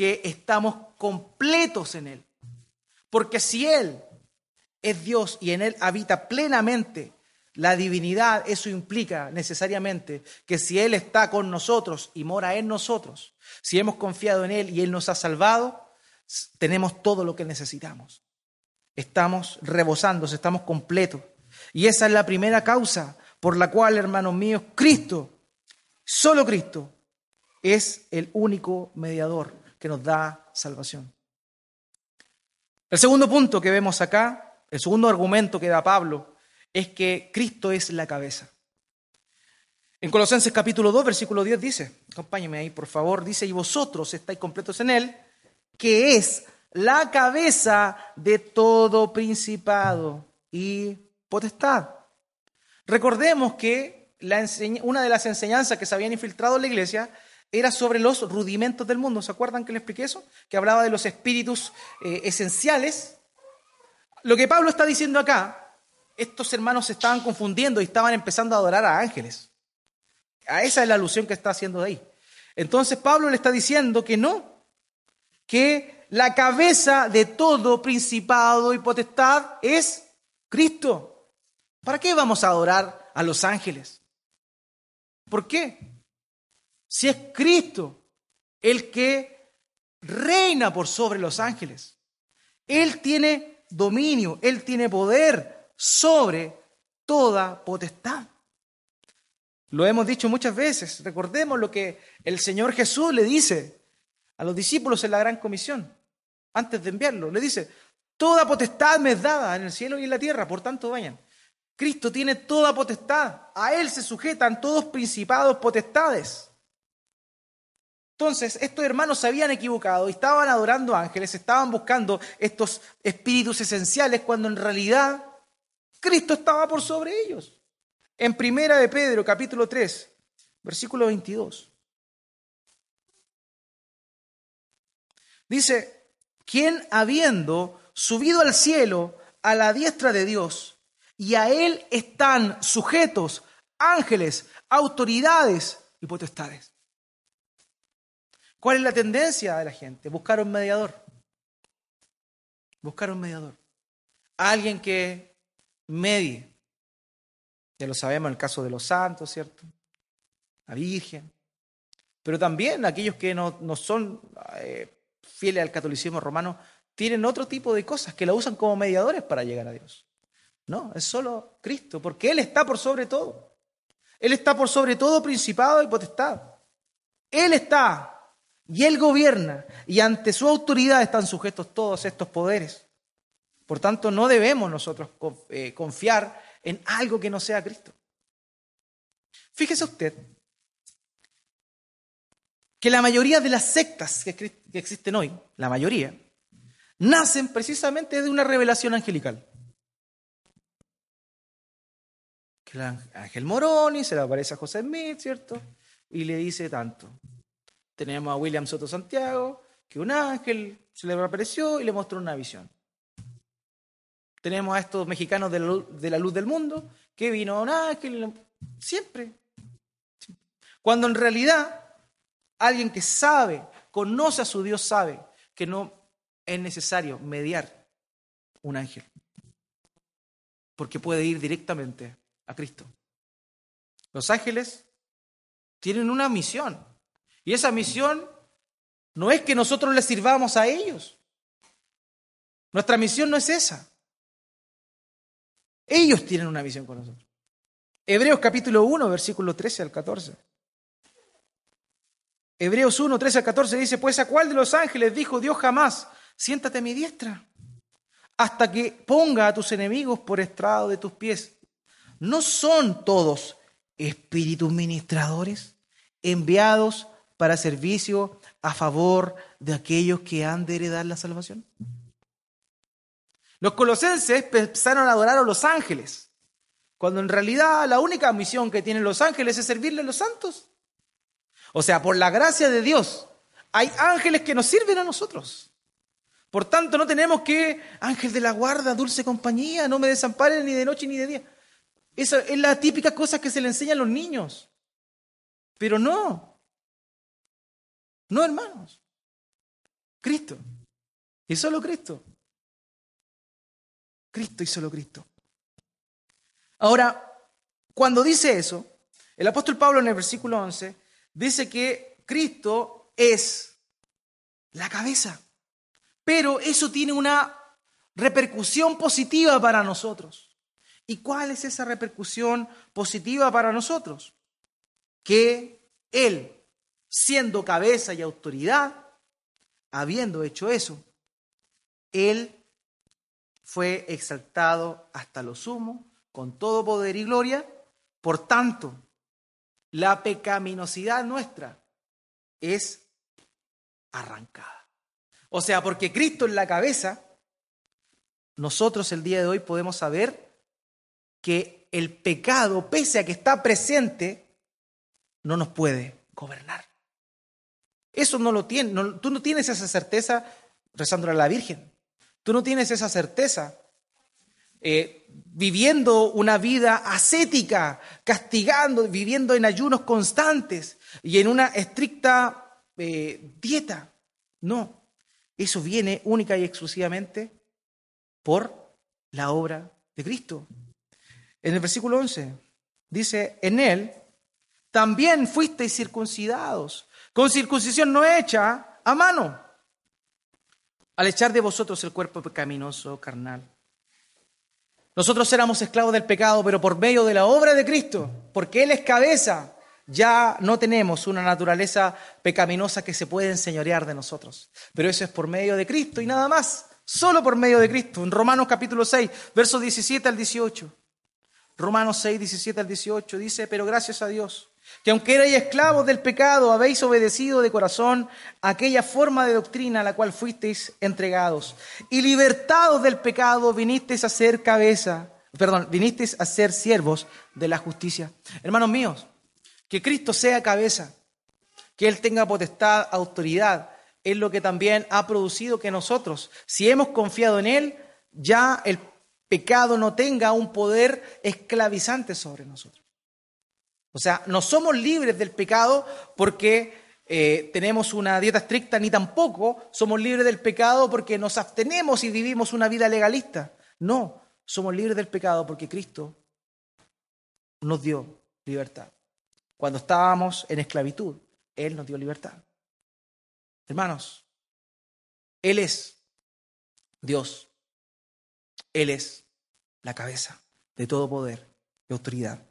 A: que estamos completos en Él. Porque si Él es Dios y en Él habita plenamente la divinidad, eso implica necesariamente que si Él está con nosotros y mora en nosotros, si hemos confiado en Él y Él nos ha salvado, tenemos todo lo que necesitamos. Estamos rebosando, estamos completos. Y esa es la primera causa por la cual, hermanos míos, Cristo, solo Cristo, es el único mediador que nos da salvación. El segundo punto que vemos acá, el segundo argumento que da Pablo, es que Cristo es la cabeza. En Colosenses capítulo 2, versículo 10 dice, acompáñeme ahí por favor, dice, y vosotros estáis completos en Él, que es la cabeza de todo principado y potestad. Recordemos que una de las enseñanzas que se habían infiltrado en la iglesia era sobre los rudimentos del mundo. ¿Se acuerdan que le expliqué eso? Que hablaba de los espíritus eh, esenciales. Lo que Pablo está diciendo acá, estos hermanos se estaban confundiendo y estaban empezando a adorar a ángeles. A esa es la alusión que está haciendo ahí. Entonces Pablo le está diciendo que no, que la cabeza de todo principado y potestad es Cristo. ¿Para qué vamos a adorar a los ángeles? ¿Por qué? Si es Cristo el que reina por sobre los ángeles. Él tiene dominio, Él tiene poder sobre toda potestad. Lo hemos dicho muchas veces. Recordemos lo que el Señor Jesús le dice a los discípulos en la gran comisión, antes de enviarlo. Le dice, toda potestad me es dada en el cielo y en la tierra, por tanto vayan. Cristo tiene toda potestad, a Él se sujetan todos principados, potestades. Entonces, estos hermanos se habían equivocado y estaban adorando ángeles, estaban buscando estos espíritus esenciales cuando en realidad Cristo estaba por sobre ellos. En Primera de Pedro, capítulo 3, versículo 22. Dice, quien habiendo subido al cielo a la diestra de Dios, y a él están sujetos ángeles, autoridades y potestades. ¿Cuál es la tendencia de la gente? Buscar un mediador. Buscar un mediador. Alguien que medie. Ya lo sabemos en el caso de los santos, ¿cierto? La Virgen. Pero también aquellos que no, no son eh, fieles al catolicismo romano, tienen otro tipo de cosas que la usan como mediadores para llegar a Dios. No, es solo Cristo, porque Él está por sobre todo. Él está por sobre todo principado y potestad. Él está y Él gobierna y ante su autoridad están sujetos todos estos poderes. Por tanto, no debemos nosotros eh, confiar en algo que no sea Cristo. Fíjese usted que la mayoría de las sectas que, existen hoy, la mayoría, nacen precisamente de una revelación angelical. Que el ángel Moroni se le aparece a José Smith, ¿cierto? Y le dice tanto. Tenemos a William Soto Santiago, que un ángel se le apareció y le mostró una visión. Tenemos a estos mexicanos de la luz del mundo, que vino a un ángel, siempre. Cuando en realidad Alguien que sabe, conoce a su Dios, sabe que no es necesario mediar un ángel. Porque puede ir directamente a Cristo. Los ángeles tienen una misión. Y esa misión no es que nosotros les sirvamos a ellos. Nuestra misión no es esa. Ellos tienen una misión con nosotros. Hebreos capítulo 1, versículo 13 al 14. Hebreos 1, 13 al 14 dice, pues a cuál de los ángeles dijo Dios jamás, siéntate a mi diestra, hasta que ponga a tus enemigos por estrado de tus pies. ¿No son todos espíritus ministradores enviados para servicio a favor de aquellos que han de heredar la salvación? Los colosenses empezaron a adorar a los ángeles, cuando en realidad la única misión que tienen los ángeles es servirle a los santos. O sea, por la gracia de Dios, hay ángeles que nos sirven a nosotros. Por tanto, no tenemos que, ángel de la guarda, dulce compañía, no me desamparen ni de noche ni de día. Esa es la típica cosa que se le enseña a los niños. Pero no. No, hermanos. Cristo. Y solo Cristo. Cristo y solo Cristo. Ahora, cuando dice eso, el apóstol Pablo en el versículo 11 dice que Cristo es la cabeza. Pero eso tiene una repercusión positiva para nosotros. ¿Y cuál es esa repercusión positiva para nosotros? Que Él, siendo cabeza y autoridad, habiendo hecho eso, Él fue exaltado hasta lo sumo, con todo poder y gloria. Por tanto, la pecaminosidad nuestra es arrancada. O sea, porque Cristo es la cabeza, nosotros el día de hoy podemos saber que el pecado, pese a que está presente, no nos puede gobernar. Eso no lo tienes, tú no tienes esa certeza rezándole a la Virgen. Tú no tienes esa certeza. Eh, viviendo una vida ascética, castigando, viviendo en ayunos constantes y en una estricta eh, dieta. No, eso viene única y exclusivamente por la obra de Cristo. En el versículo 11 dice, en él también fuisteis circuncidados, con circuncisión no hecha a mano al echar de vosotros el cuerpo pecaminoso carnal. Nosotros éramos esclavos del pecado, pero por medio de la obra de Cristo, porque Él es cabeza, ya no tenemos una naturaleza pecaminosa que se puede enseñorear de nosotros. Pero eso es por medio de Cristo y nada más, solo por medio de Cristo. En Romanos capítulo 6, versos 17 al 18. Romanos 6, 17 al 18 dice, pero gracias a Dios que aunque erais esclavos del pecado, habéis obedecido de corazón aquella forma de doctrina a la cual fuisteis entregados. Y libertados del pecado, vinisteis a ser cabeza, perdón, vinisteis a ser siervos de la justicia. Hermanos míos, que Cristo sea cabeza, que Él tenga potestad, autoridad, es lo que también ha producido que nosotros, si hemos confiado en Él, ya el pecado no tenga un poder esclavizante sobre nosotros. O sea, no somos libres del pecado porque eh, tenemos una dieta estricta, ni tampoco somos libres del pecado porque nos abstenemos y vivimos una vida legalista. No, somos libres del pecado porque Cristo nos dio libertad. Cuando estábamos en esclavitud, Él nos dio libertad. Hermanos, Él es Dios. Él es la cabeza de todo poder y autoridad.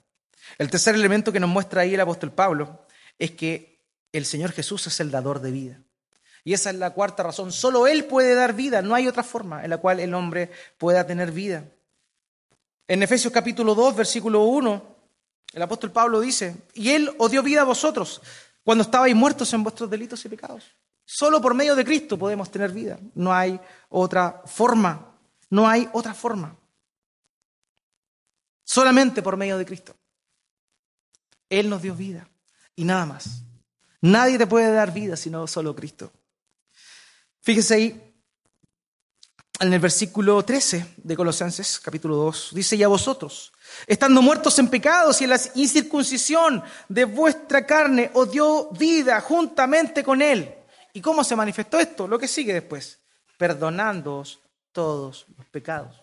A: El tercer elemento que nos muestra ahí el apóstol Pablo es que el Señor Jesús es el dador de vida. Y esa es la cuarta razón. Solo Él puede dar vida. No hay otra forma en la cual el hombre pueda tener vida. En Efesios capítulo 2, versículo 1, el apóstol Pablo dice, y Él os dio vida a vosotros cuando estabais muertos en vuestros delitos y pecados. Solo por medio de Cristo podemos tener vida. No hay otra forma. No hay otra forma. Solamente por medio de Cristo. Él nos dio vida y nada más. Nadie te puede dar vida sino solo Cristo. Fíjese ahí en el versículo 13 de Colosenses, capítulo 2, dice, y a vosotros, estando muertos en pecados y en la incircuncisión de vuestra carne, os dio vida juntamente con Él. ¿Y cómo se manifestó esto? Lo que sigue después, perdonándoos todos los pecados.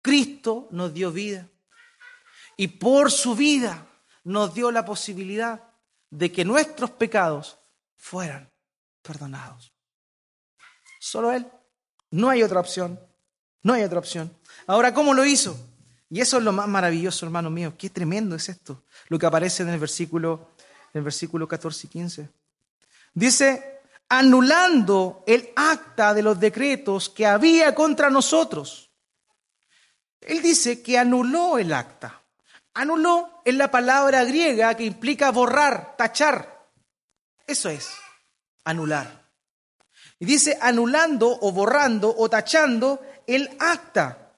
A: Cristo nos dio vida. y por su vida nos dio la posibilidad de que nuestros pecados fueran perdonados. Solo Él. No hay otra opción. No hay otra opción. Ahora, ¿cómo lo hizo? Y eso es lo más maravilloso, hermano mío. Qué tremendo es esto. Lo que aparece en el versículo, en el versículo 14 y 15. Dice, anulando el acta de los decretos que había contra nosotros. Él dice que anuló el acta. Anuló es la palabra griega que implica borrar, tachar. Eso es, anular. Y dice anulando o borrando o tachando el acta.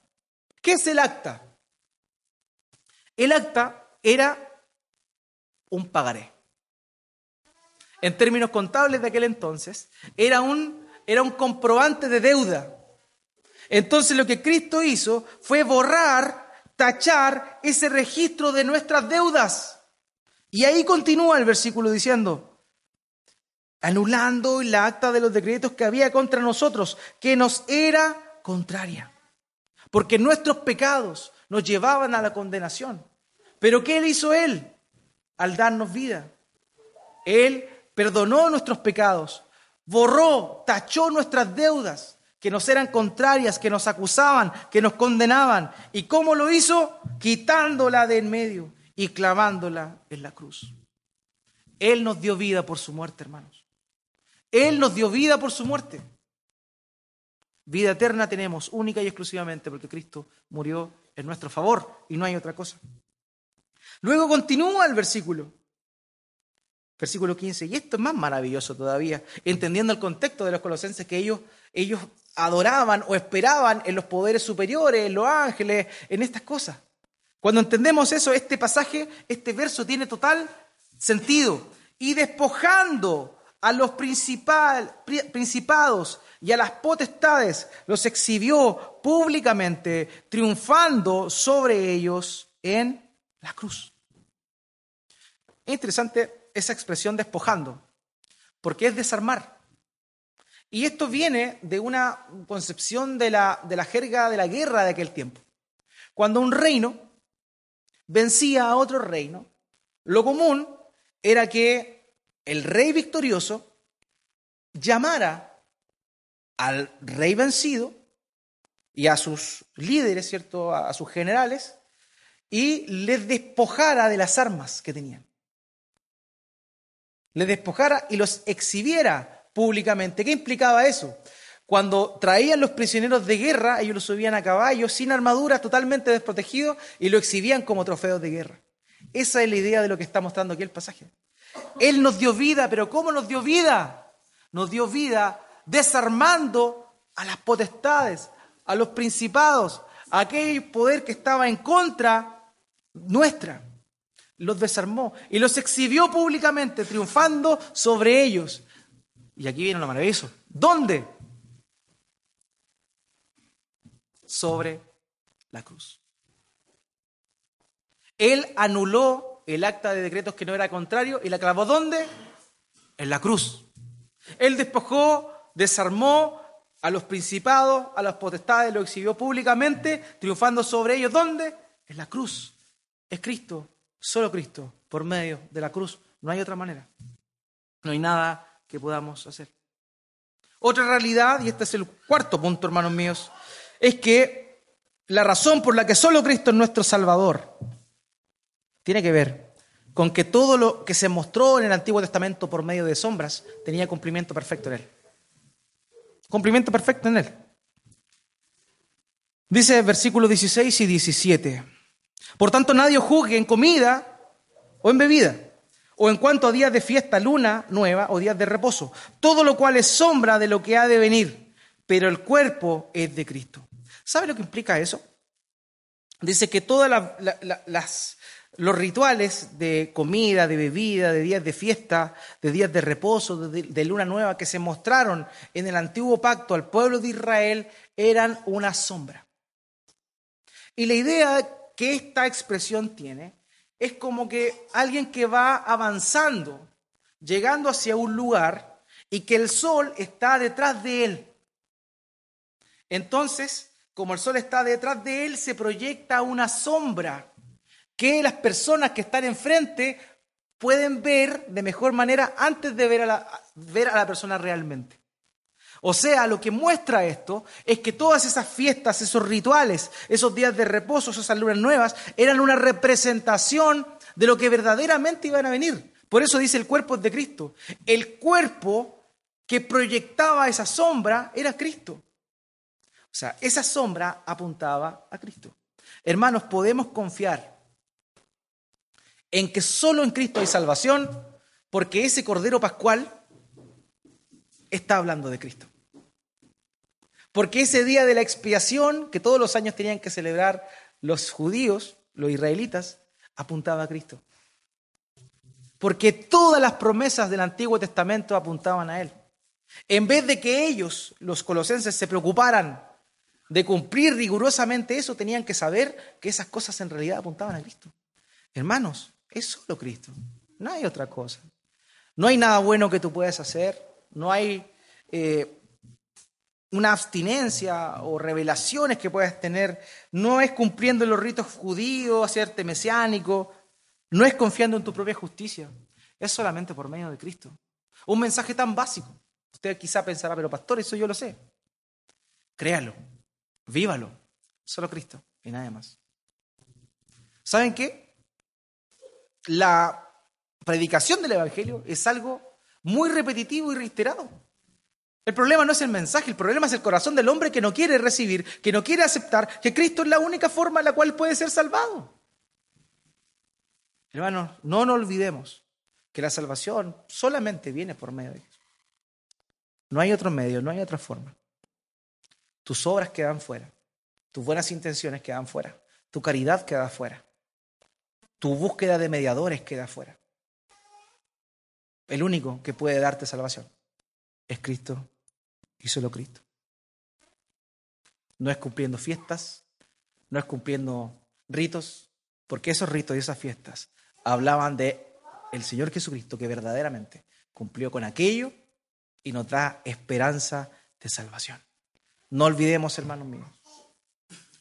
A: ¿Qué es el acta? El acta era un pagaré. En términos contables de aquel entonces, era un, era un comprobante de deuda. Entonces lo que Cristo hizo fue borrar, tachar ese registro de nuestras deudas. Y ahí continúa el versículo diciendo, anulando la acta de los decretos que había contra nosotros, que nos era contraria. Porque nuestros pecados nos llevaban a la condenación. Pero ¿qué hizo Él al darnos vida? Él perdonó nuestros pecados, borró, tachó nuestras deudas que nos eran contrarias, que nos acusaban, que nos condenaban. ¿Y cómo lo hizo? Quitándola de en medio y clavándola en la cruz. Él nos dio vida por su muerte, hermanos. Él nos dio vida por su muerte. Vida eterna tenemos única y exclusivamente porque Cristo murió en nuestro favor y no hay otra cosa. Luego continúa el versículo. Versículo 15. Y esto es más maravilloso todavía, entendiendo el contexto de los colosenses que ellos, ellos adoraban o esperaban en los poderes superiores, en los ángeles, en estas cosas. Cuando entendemos eso, este pasaje, este verso tiene total sentido. Y despojando a los principal, principados y a las potestades, los exhibió públicamente, triunfando sobre ellos en la cruz. Es interesante esa expresión despojando, porque es desarmar. Y esto viene de una concepción de la, de la jerga de la guerra de aquel tiempo. Cuando un reino vencía a otro reino, lo común era que el rey victorioso llamara al rey vencido y a sus líderes, ¿cierto? A sus generales, y les despojara de las armas que tenían. Les despojara y los exhibiera públicamente. ¿Qué implicaba eso? Cuando traían los prisioneros de guerra, ellos los subían a caballo, sin armadura, totalmente desprotegidos, y lo exhibían como trofeos de guerra. Esa es la idea de lo que está mostrando aquí el pasaje. Él nos dio vida, pero ¿cómo nos dio vida? Nos dio vida desarmando a las potestades, a los principados, a aquel poder que estaba en contra nuestra. Los desarmó y los exhibió públicamente, triunfando sobre ellos. Y aquí viene lo maravilloso. ¿Dónde? Sobre la cruz. Él anuló el acta de decretos que no era contrario y la clavó ¿dónde? En la cruz. Él despojó, desarmó a los principados, a las potestades, lo exhibió públicamente, triunfando sobre ellos. ¿Dónde? En la cruz. Es Cristo, solo Cristo, por medio de la cruz. No hay otra manera. No hay nada que podamos hacer. Otra realidad, y este es el cuarto punto, hermanos míos, es que la razón por la que solo Cristo es nuestro Salvador tiene que ver con que todo lo que se mostró en el Antiguo Testamento por medio de sombras tenía cumplimiento perfecto en Él. Cumplimiento perfecto en Él. Dice versículos 16 y 17. Por tanto, nadie juzgue en comida o en bebida, o en cuanto a días de fiesta, luna nueva o días de reposo, todo lo cual es sombra de lo que ha de venir, pero el cuerpo es de Cristo. ¿Sabe lo que implica eso? Dice que todos los rituales de comida, de bebida, de días de fiesta, de días de reposo, de, de luna nueva que se mostraron en el antiguo pacto al pueblo de Israel eran una sombra. Y la idea que esta expresión tiene es como que alguien que va avanzando, llegando hacia un lugar y que el sol está detrás de él. Entonces, como el sol está detrás de él, se proyecta una sombra que las personas que están enfrente pueden ver de mejor manera antes de ver a la, ver a la persona realmente. O sea, lo que muestra esto es que todas esas fiestas, esos rituales, esos días de reposo, esas lunas nuevas, eran una representación de lo que verdaderamente iban a venir. Por eso dice el cuerpo de Cristo. El cuerpo que proyectaba esa sombra era Cristo. O sea, esa sombra apuntaba a Cristo. Hermanos, podemos confiar en que solo en Cristo hay salvación porque ese Cordero Pascual está hablando de Cristo. Porque ese día de la expiación que todos los años tenían que celebrar los judíos, los israelitas, apuntaba a Cristo. Porque todas las promesas del Antiguo Testamento apuntaban a Él. En vez de que ellos, los colosenses, se preocuparan de cumplir rigurosamente eso, tenían que saber que esas cosas en realidad apuntaban a Cristo. Hermanos, es solo Cristo, no hay otra cosa. No hay nada bueno que tú puedas hacer, no hay eh, una abstinencia o revelaciones que puedas tener, no es cumpliendo los ritos judíos, hacerte mesiánico, no es confiando en tu propia justicia, es solamente por medio de Cristo. Un mensaje tan básico. Usted quizá pensará, pero pastor, eso yo lo sé. Créalo, vívalo, solo Cristo y nada más. ¿Saben qué? La predicación del Evangelio es algo muy repetitivo y reiterado. El problema no es el mensaje, el problema es el corazón del hombre que no quiere recibir, que no quiere aceptar que Cristo es la única forma en la cual puede ser salvado. Hermanos, no nos olvidemos que la salvación solamente viene por medio de Dios. No hay otro medio, no hay otra forma. Tus obras quedan fuera, tus buenas intenciones quedan fuera, tu caridad queda fuera, tu búsqueda de mediadores queda fuera. El único que puede darte salvación es Cristo y solo Cristo. No es cumpliendo fiestas, no es cumpliendo ritos, porque esos ritos y esas fiestas hablaban de el Señor Jesucristo que verdaderamente cumplió con aquello y nos da esperanza de salvación. No olvidemos, hermanos míos,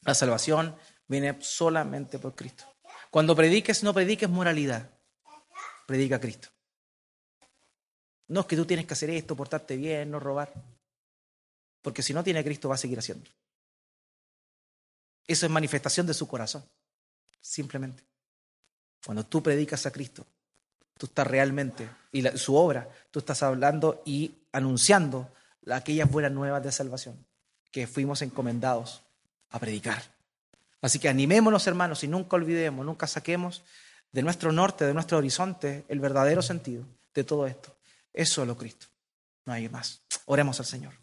A: la salvación viene solamente por Cristo. Cuando prediques, no prediques moralidad, predica Cristo. No es que tú tienes que hacer esto, portarte bien, no robar. Porque si no tiene Cristo va a seguir haciendo. Eso es manifestación de su corazón. Simplemente. Cuando tú predicas a Cristo, tú estás realmente, y su obra, tú estás hablando y anunciando aquellas buenas nuevas de salvación que fuimos encomendados a predicar. Así que animémonos, hermanos, y nunca olvidemos, nunca saquemos de nuestro norte, de nuestro horizonte, el verdadero sentido de todo esto. Es solo Cristo. No hay más. Oremos al Señor.